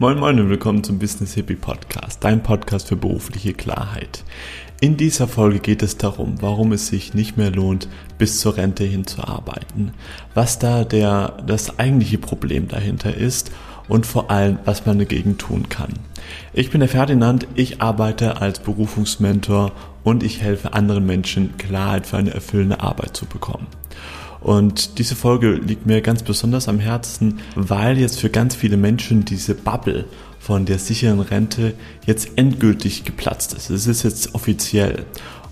Moin Moin und willkommen zum Business Hippie Podcast, dein Podcast für berufliche Klarheit. In dieser Folge geht es darum, warum es sich nicht mehr lohnt, bis zur Rente hinzuarbeiten, was da der, das eigentliche Problem dahinter ist und vor allem, was man dagegen tun kann. Ich bin der Ferdinand, ich arbeite als Berufungsmentor und ich helfe anderen Menschen, Klarheit für eine erfüllende Arbeit zu bekommen. Und diese Folge liegt mir ganz besonders am Herzen, weil jetzt für ganz viele Menschen diese Bubble von der sicheren Rente jetzt endgültig geplatzt ist. Es ist jetzt offiziell.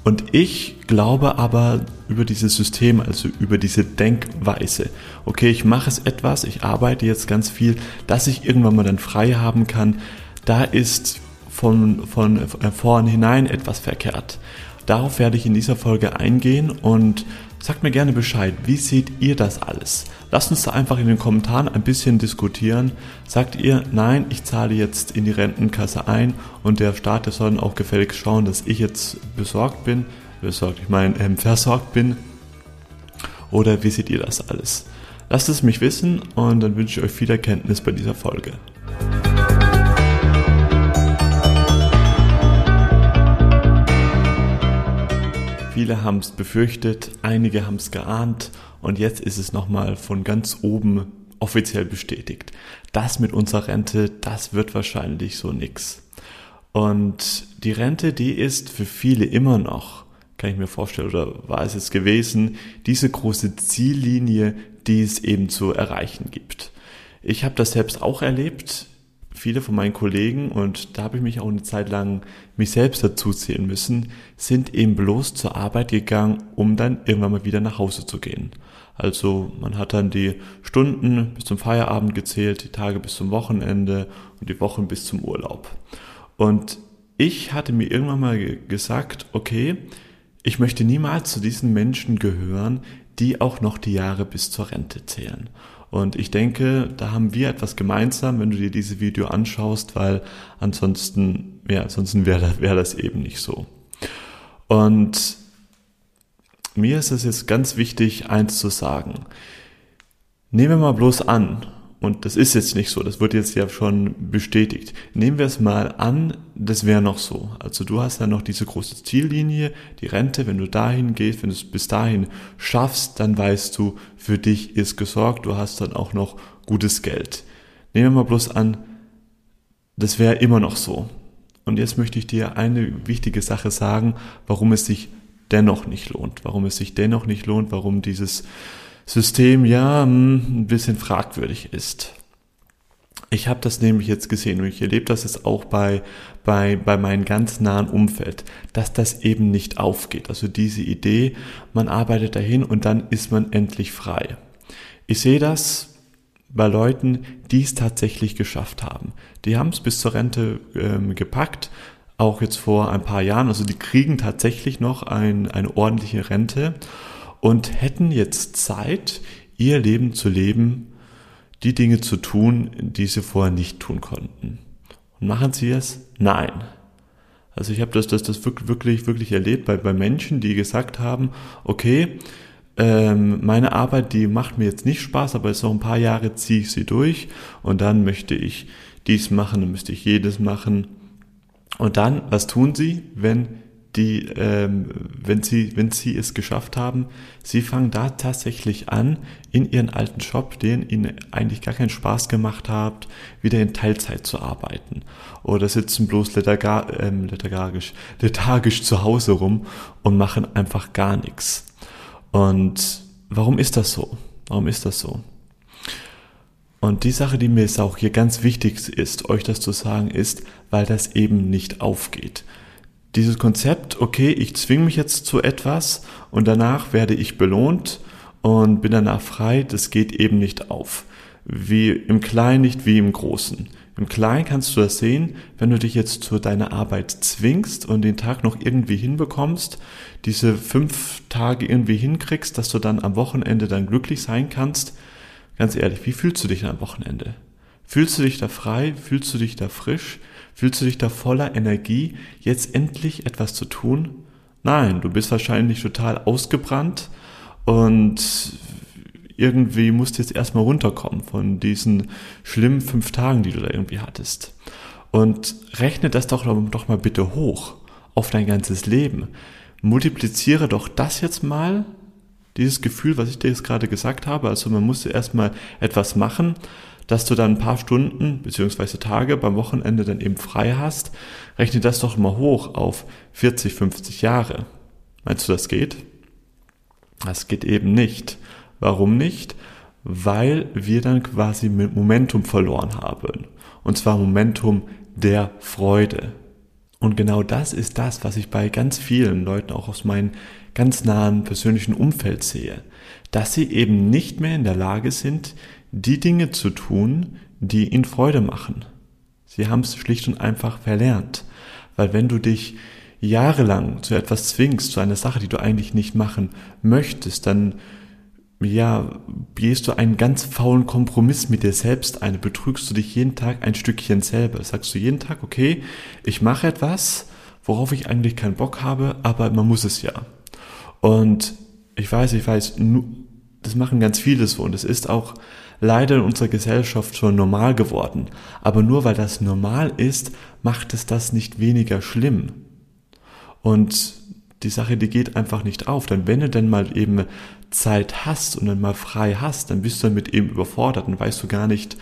Und ich glaube aber über dieses System, also über diese Denkweise, okay, ich mache es etwas, ich arbeite jetzt ganz viel, dass ich irgendwann mal dann frei haben kann, da ist von, von vornherein etwas verkehrt. Darauf werde ich in dieser Folge eingehen und sagt mir gerne Bescheid. Wie seht ihr das alles? Lasst uns da einfach in den Kommentaren ein bisschen diskutieren. Sagt ihr, nein, ich zahle jetzt in die Rentenkasse ein und der Staat, der soll auch gefällig schauen, dass ich jetzt besorgt bin, besorgt, ich meine, ähm, versorgt bin. Oder wie seht ihr das alles? Lasst es mich wissen und dann wünsche ich euch viel Erkenntnis bei dieser Folge. Viele haben es befürchtet, einige haben es geahnt und jetzt ist es nochmal von ganz oben offiziell bestätigt. Das mit unserer Rente, das wird wahrscheinlich so nix. Und die Rente, die ist für viele immer noch, kann ich mir vorstellen, oder war es es gewesen, diese große Ziellinie, die es eben zu erreichen gibt. Ich habe das selbst auch erlebt viele von meinen Kollegen, und da habe ich mich auch eine Zeit lang mich selbst dazu zählen müssen, sind eben bloß zur Arbeit gegangen, um dann irgendwann mal wieder nach Hause zu gehen. Also man hat dann die Stunden bis zum Feierabend gezählt, die Tage bis zum Wochenende und die Wochen bis zum Urlaub. Und ich hatte mir irgendwann mal gesagt, okay, ich möchte niemals zu diesen Menschen gehören, die auch noch die Jahre bis zur Rente zählen. Und ich denke, da haben wir etwas gemeinsam, wenn du dir diese Video anschaust, weil ansonsten, ja, ansonsten wäre wär das eben nicht so. Und mir ist es jetzt ganz wichtig, eins zu sagen. Nehmen wir mal bloß an, und das ist jetzt nicht so, das wird jetzt ja schon bestätigt. Nehmen wir es mal an, das wäre noch so. Also du hast ja noch diese große Ziellinie, die Rente, wenn du dahin gehst, wenn du es bis dahin schaffst, dann weißt du, für dich ist gesorgt, du hast dann auch noch gutes Geld. Nehmen wir mal bloß an, das wäre immer noch so. Und jetzt möchte ich dir eine wichtige Sache sagen, warum es sich dennoch nicht lohnt, warum es sich dennoch nicht lohnt, warum dieses System ja hm, ein bisschen fragwürdig ist. Ich habe das nämlich jetzt gesehen und ich erlebe das jetzt auch bei, bei, bei meinem ganz nahen Umfeld, dass das eben nicht aufgeht. Also diese Idee, man arbeitet dahin und dann ist man endlich frei. Ich sehe das bei Leuten, die es tatsächlich geschafft haben. Die haben es bis zur Rente ähm, gepackt, auch jetzt vor ein paar Jahren. Also die kriegen tatsächlich noch ein, eine ordentliche Rente und hätten jetzt Zeit, ihr Leben zu leben, die Dinge zu tun, die sie vorher nicht tun konnten. Und machen sie es? Nein. Also ich habe das, das, das wirklich, wirklich erlebt bei, bei Menschen, die gesagt haben, okay, ähm, meine Arbeit, die macht mir jetzt nicht Spaß, aber jetzt noch ein paar Jahre ziehe ich sie durch und dann möchte ich dies machen, dann müsste ich jedes machen. Und dann, was tun sie, wenn die, ähm, wenn sie, wenn sie es geschafft haben, sie fangen da tatsächlich an, in ihren alten Job, den ihnen eigentlich gar keinen Spaß gemacht hat, wieder in Teilzeit zu arbeiten. Oder sitzen bloß lethargar, ähm, lethargisch, lethargisch zu Hause rum und machen einfach gar nichts. Und warum ist das so? Warum ist das so? Und die Sache, die mir jetzt auch hier ganz wichtig ist, euch das zu sagen, ist, weil das eben nicht aufgeht dieses Konzept, okay, ich zwinge mich jetzt zu etwas und danach werde ich belohnt und bin danach frei, das geht eben nicht auf. Wie im Kleinen, nicht wie im Großen. Im Kleinen kannst du das sehen, wenn du dich jetzt zu deiner Arbeit zwingst und den Tag noch irgendwie hinbekommst, diese fünf Tage irgendwie hinkriegst, dass du dann am Wochenende dann glücklich sein kannst. Ganz ehrlich, wie fühlst du dich am Wochenende? Fühlst du dich da frei? Fühlst du dich da frisch? Fühlst du dich da voller Energie, jetzt endlich etwas zu tun? Nein, du bist wahrscheinlich total ausgebrannt und irgendwie musst du jetzt erstmal runterkommen von diesen schlimmen fünf Tagen, die du da irgendwie hattest. Und rechne das doch, doch mal bitte hoch auf dein ganzes Leben. Multipliziere doch das jetzt mal, dieses Gefühl, was ich dir jetzt gerade gesagt habe. Also man muss erstmal etwas machen, dass du dann ein paar Stunden beziehungsweise Tage beim Wochenende dann eben frei hast. Rechne das doch mal hoch auf 40, 50 Jahre. Meinst du, das geht? Das geht eben nicht. Warum nicht? Weil wir dann quasi Momentum verloren haben. Und zwar Momentum der Freude. Und genau das ist das, was ich bei ganz vielen Leuten auch aus meinem ganz nahen persönlichen Umfeld sehe. Dass sie eben nicht mehr in der Lage sind, die Dinge zu tun, die ihnen Freude machen. Sie haben es schlicht und einfach verlernt. Weil wenn du dich jahrelang zu etwas zwingst, zu einer Sache, die du eigentlich nicht machen möchtest, dann ja, gehst du einen ganz faulen Kompromiss mit dir selbst ein, betrügst du dich jeden Tag ein Stückchen selber. Sagst du jeden Tag, okay, ich mache etwas, worauf ich eigentlich keinen Bock habe, aber man muss es ja. Und ich weiß, ich weiß, das machen ganz viele so und es ist auch leider in unserer Gesellschaft schon normal geworden. Aber nur weil das normal ist, macht es das nicht weniger schlimm. Und die Sache, die geht einfach nicht auf. Denn wenn du dann mal eben Zeit hast und dann mal frei hast, dann bist du damit eben überfordert und weißt du gar nicht,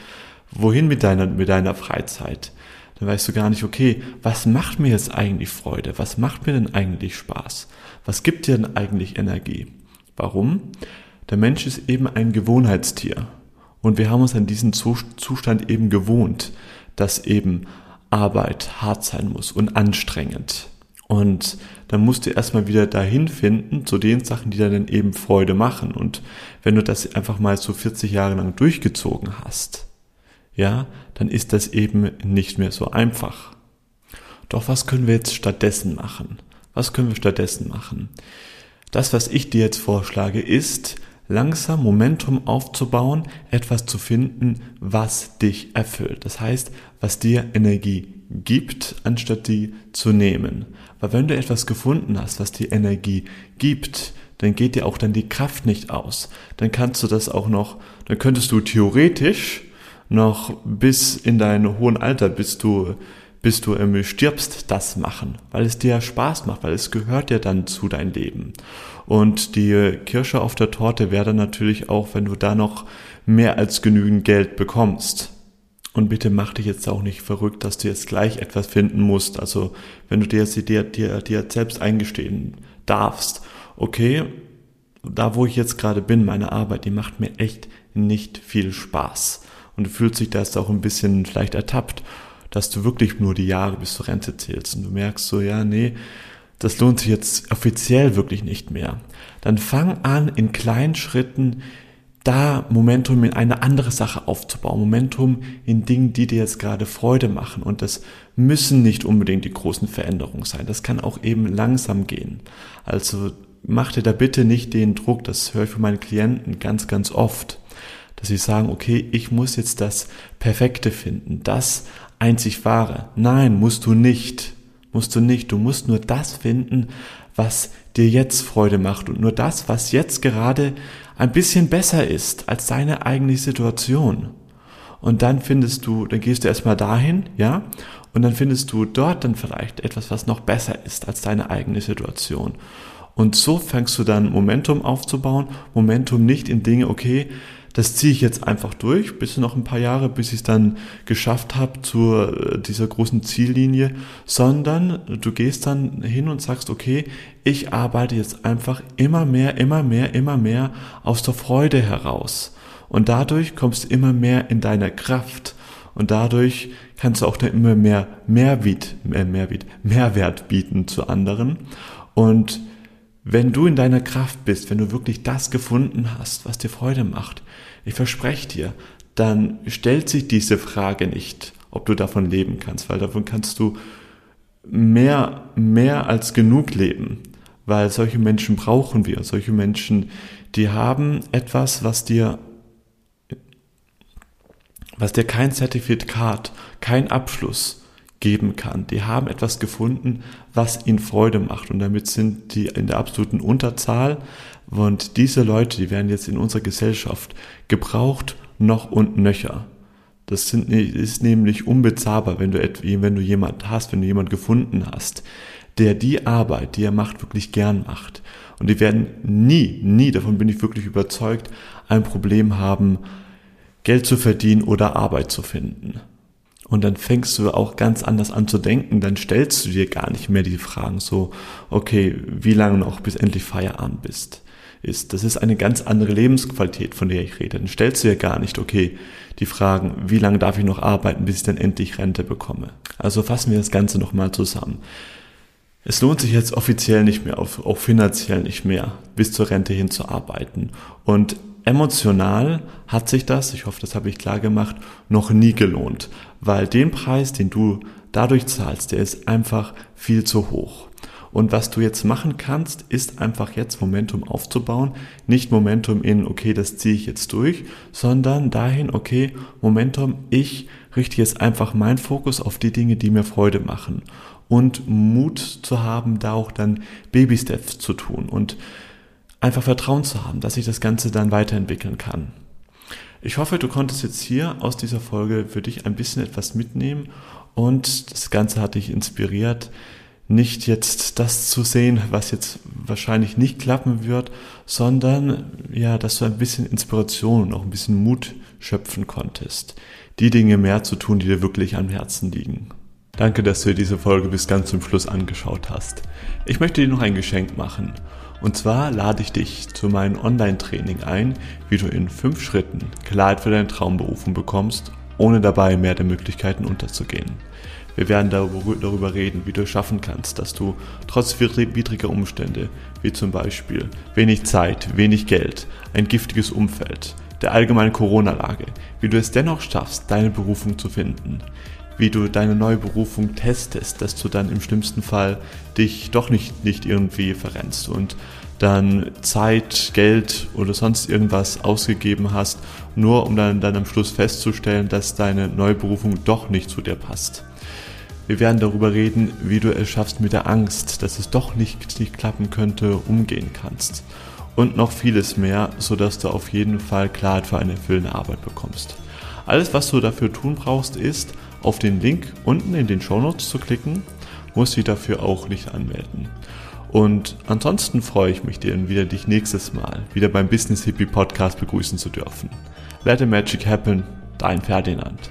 wohin mit deiner, mit deiner Freizeit. Dann weißt du gar nicht, okay, was macht mir jetzt eigentlich Freude? Was macht mir denn eigentlich Spaß? Was gibt dir denn eigentlich Energie? Warum? Der Mensch ist eben ein Gewohnheitstier. Und wir haben uns an diesen Zustand eben gewohnt, dass eben Arbeit hart sein muss und anstrengend. Und dann musst du erstmal wieder dahin finden zu den Sachen, die dann eben Freude machen. Und wenn du das einfach mal so 40 Jahre lang durchgezogen hast, ja, dann ist das eben nicht mehr so einfach. Doch was können wir jetzt stattdessen machen? Was können wir stattdessen machen? Das, was ich dir jetzt vorschlage, ist, langsam Momentum aufzubauen, etwas zu finden, was dich erfüllt. Das heißt, was dir Energie gibt, anstatt die zu nehmen. Weil wenn du etwas gefunden hast, was dir Energie gibt, dann geht dir auch dann die Kraft nicht aus. Dann kannst du das auch noch, dann könntest du theoretisch noch bis in dein hohen Alter, bis du bis du ähm, stirbst, das machen, weil es dir Spaß macht, weil es gehört ja dann zu dein Leben. Und die Kirsche auf der Torte wäre dann natürlich auch, wenn du da noch mehr als genügend Geld bekommst. Und bitte mach dich jetzt auch nicht verrückt, dass du jetzt gleich etwas finden musst. Also wenn du dir, dir, dir, dir selbst eingestehen darfst, okay, da wo ich jetzt gerade bin, meine Arbeit, die macht mir echt nicht viel Spaß. Und du fühlst dich da jetzt auch ein bisschen vielleicht ertappt dass du wirklich nur die Jahre bis zur Rente zählst und du merkst so, ja, nee, das lohnt sich jetzt offiziell wirklich nicht mehr. Dann fang an, in kleinen Schritten da Momentum in eine andere Sache aufzubauen. Momentum in Dingen, die dir jetzt gerade Freude machen. Und das müssen nicht unbedingt die großen Veränderungen sein. Das kann auch eben langsam gehen. Also mach dir da bitte nicht den Druck, das höre ich von meinen Klienten ganz, ganz oft, dass sie sagen, okay, ich muss jetzt das Perfekte finden, das einzig wahre. Nein, musst du nicht. Musst du nicht. Du musst nur das finden, was dir jetzt Freude macht und nur das, was jetzt gerade ein bisschen besser ist als deine eigene Situation. Und dann findest du, dann gehst du erstmal dahin, ja, und dann findest du dort dann vielleicht etwas, was noch besser ist als deine eigene Situation. Und so fängst du dann Momentum aufzubauen. Momentum nicht in Dinge, okay, das ziehe ich jetzt einfach durch, bis noch ein paar Jahre, bis ich es dann geschafft habe zu äh, dieser großen Ziellinie, sondern du gehst dann hin und sagst, okay, ich arbeite jetzt einfach immer mehr, immer mehr, immer mehr aus der Freude heraus. Und dadurch kommst du immer mehr in deine Kraft. Und dadurch kannst du auch dann immer mehr Mehrwert, äh, Mehrwert, Mehrwert bieten zu anderen. Und wenn du in deiner Kraft bist, wenn du wirklich das gefunden hast, was dir Freude macht, ich verspreche dir, dann stellt sich diese Frage nicht, ob du davon leben kannst, weil davon kannst du mehr, mehr als genug leben, weil solche Menschen brauchen wir, solche Menschen, die haben etwas, was dir, was dir kein Zertifikat, kein Abschluss geben kann. Die haben etwas gefunden, was ihnen Freude macht und damit sind die in der absoluten Unterzahl und diese Leute, die werden jetzt in unserer Gesellschaft gebraucht noch und nöcher. Das sind, ist nämlich unbezahlbar, wenn du, wenn du jemand hast, wenn du jemand gefunden hast, der die Arbeit, die er macht, wirklich gern macht. Und die werden nie, nie, davon bin ich wirklich überzeugt, ein Problem haben, Geld zu verdienen oder Arbeit zu finden. Und dann fängst du auch ganz anders an zu denken, dann stellst du dir gar nicht mehr die Fragen so, okay, wie lange noch bis endlich Feierabend bist ist. Das ist eine ganz andere Lebensqualität, von der ich rede. Dann stellst du ja gar nicht, okay, die Fragen, wie lange darf ich noch arbeiten, bis ich dann endlich Rente bekomme. Also fassen wir das Ganze nochmal zusammen. Es lohnt sich jetzt offiziell nicht mehr, auch finanziell nicht mehr, bis zur Rente hin zu arbeiten. Und emotional hat sich das, ich hoffe, das habe ich klar gemacht, noch nie gelohnt, weil den Preis, den du dadurch zahlst, der ist einfach viel zu hoch. Und was du jetzt machen kannst, ist einfach jetzt Momentum aufzubauen. Nicht Momentum in, okay, das ziehe ich jetzt durch, sondern dahin, okay, Momentum, ich richte jetzt einfach meinen Fokus auf die Dinge, die mir Freude machen. Und Mut zu haben, da auch dann Baby-Steps zu tun und einfach Vertrauen zu haben, dass ich das Ganze dann weiterentwickeln kann. Ich hoffe, du konntest jetzt hier aus dieser Folge für dich ein bisschen etwas mitnehmen und das Ganze hat dich inspiriert, nicht jetzt das zu sehen, was jetzt wahrscheinlich nicht klappen wird, sondern ja, dass du ein bisschen Inspiration und auch ein bisschen Mut schöpfen konntest, die Dinge mehr zu tun, die dir wirklich am Herzen liegen. Danke, dass du dir diese Folge bis ganz zum Schluss angeschaut hast. Ich möchte dir noch ein Geschenk machen. Und zwar lade ich dich zu meinem Online-Training ein, wie du in fünf Schritten Klarheit für deine Traumberufung bekommst, ohne dabei mehr der Möglichkeiten unterzugehen. Wir werden darüber reden, wie du es schaffen kannst, dass du trotz widriger Umstände, wie zum Beispiel wenig Zeit, wenig Geld, ein giftiges Umfeld, der allgemeinen Corona-Lage, wie du es dennoch schaffst, deine Berufung zu finden, wie du deine neue Berufung testest, dass du dann im schlimmsten Fall dich doch nicht, nicht irgendwie verrennst und dann Zeit, Geld oder sonst irgendwas ausgegeben hast, nur um dann, dann am Schluss festzustellen, dass deine neue Berufung doch nicht zu dir passt. Wir werden darüber reden, wie du es schaffst mit der Angst, dass es doch nicht, nicht klappen könnte, umgehen kannst. Und noch vieles mehr, sodass du auf jeden Fall Klarheit für eine erfüllende Arbeit bekommst. Alles, was du dafür tun brauchst, ist, auf den Link unten in den Show Notes zu klicken, musst dich dafür auch nicht anmelden. Und ansonsten freue ich mich, dir wieder dich nächstes Mal wieder beim Business Hippie Podcast begrüßen zu dürfen. Let the Magic Happen, dein Ferdinand.